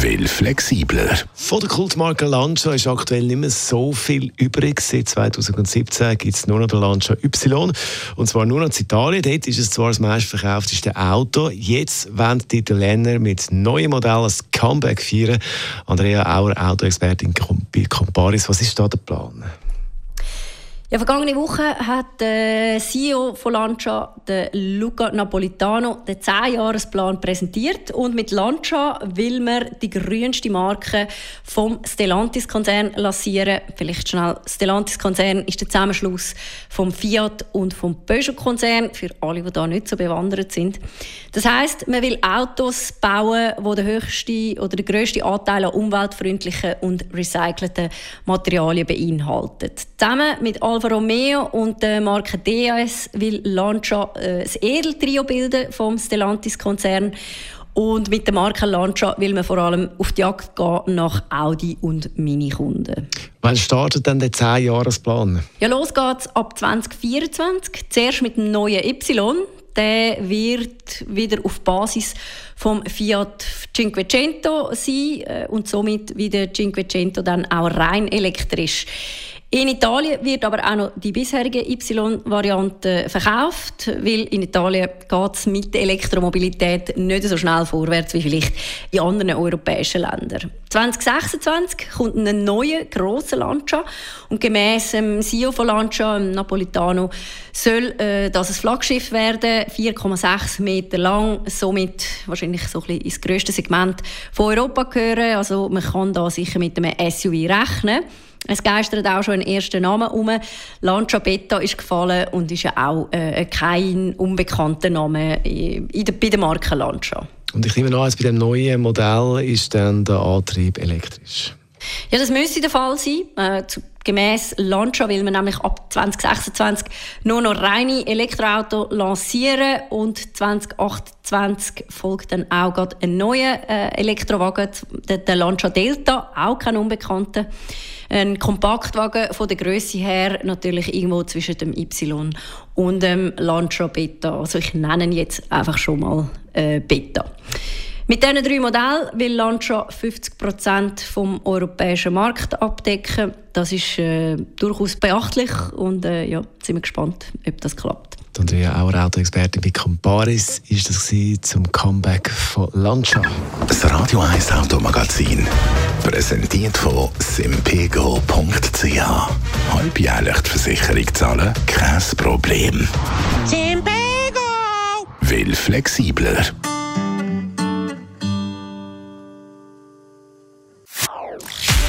Will flexibler. Von der Kultmarke Lancia ist aktuell nicht mehr so viel übrig. Seit 2017 gibt es nur noch den Lancia Y. Und zwar nur noch in Italien. Dort ist es zwar das meistverkaufteste Auto. Jetzt wollen die Italiener mit neuen Modellen ein Comeback feiern. Andrea Auer, Autoexpertin bei Comparis. Was ist da der Plan? Ja, vergangene Woche hat der CEO von Lancia, der Luca Napolitano, den 10-Jahres-Plan präsentiert. Und mit Lancia will man die grünste Marke vom Stellantis-Konzern lancieren. Vielleicht schnell, Stellantis-Konzern ist der Zusammenschluss vom Fiat und vom Peugeot-Konzern, für alle, die da nicht so bewandert sind. Das heißt, man will Autos bauen, die den höchsten oder den grössten Anteil an umweltfreundlichen und recycelten Materialien beinhalten. Zusammen mit Alfa Romeo und der Marke DAS will Lancia äh, das Edeltrio bilden vom Stellantis-Konzern. Und mit der Marke Lancia will man vor allem auf die Jagd gehen nach Audi und Mini-Kunden. Wann startet denn der 10-Jahres-Plan? Ja, los geht's ab 2024. Zuerst mit dem neuen Y. Der wird wieder auf Basis vom Fiat Cinquecento sein äh, und somit wieder Cinquecento dann auch rein elektrisch. In Italien wird aber auch noch die bisherige Y-Variante verkauft, weil in Italien geht es mit der Elektromobilität nicht so schnell vorwärts wie vielleicht in anderen europäischen Ländern. 2026 kommt ein neuer grosser Lancia und gemäss dem CEO von Lancia, Napolitano, soll äh, das ein Flaggschiff werden, 4,6 Meter lang, somit wahrscheinlich so ein bisschen ins grösste Segment von Europa gehören. Also man kann da sicher mit einem SUV rechnen. Es geistert auch schon ein erster Name um. Lancia Beta ist gefallen und ist ja auch äh, kein unbekannter Name in der, bei der Marke Lancia. Und ich nehme an, bei dem neuen Modell ist dann der Antrieb elektrisch. Ja, das müsste der Fall sein. Äh, gemäß Lancia will man nämlich ab 2026 nur noch reine Elektroautos lancieren und 2028 folgt dann auch gerade ein neuer äh, Elektrowagen, der, der Lancia Delta, auch kein Unbekannter. Ein Kompaktwagen von der Größe her natürlich irgendwo zwischen dem Y und dem Lancia Beta. Also ich nenne ihn jetzt einfach schon mal äh, Beta. Mit diesen drei Modellen will Lancia 50 Prozent vom europäischen Markt abdecken. Das ist äh, durchaus beachtlich und äh, ja, sind wir gespannt, ob das klappt. Andrea Auer, Autoexpertin bei Comparis, ist das zum Comeback von Lancia. Das Radio 1 Automagazin, präsentiert von simpego.ch. Halbjährlich die Versicherung zahlen, kein Problem. Simpego! Will flexibler.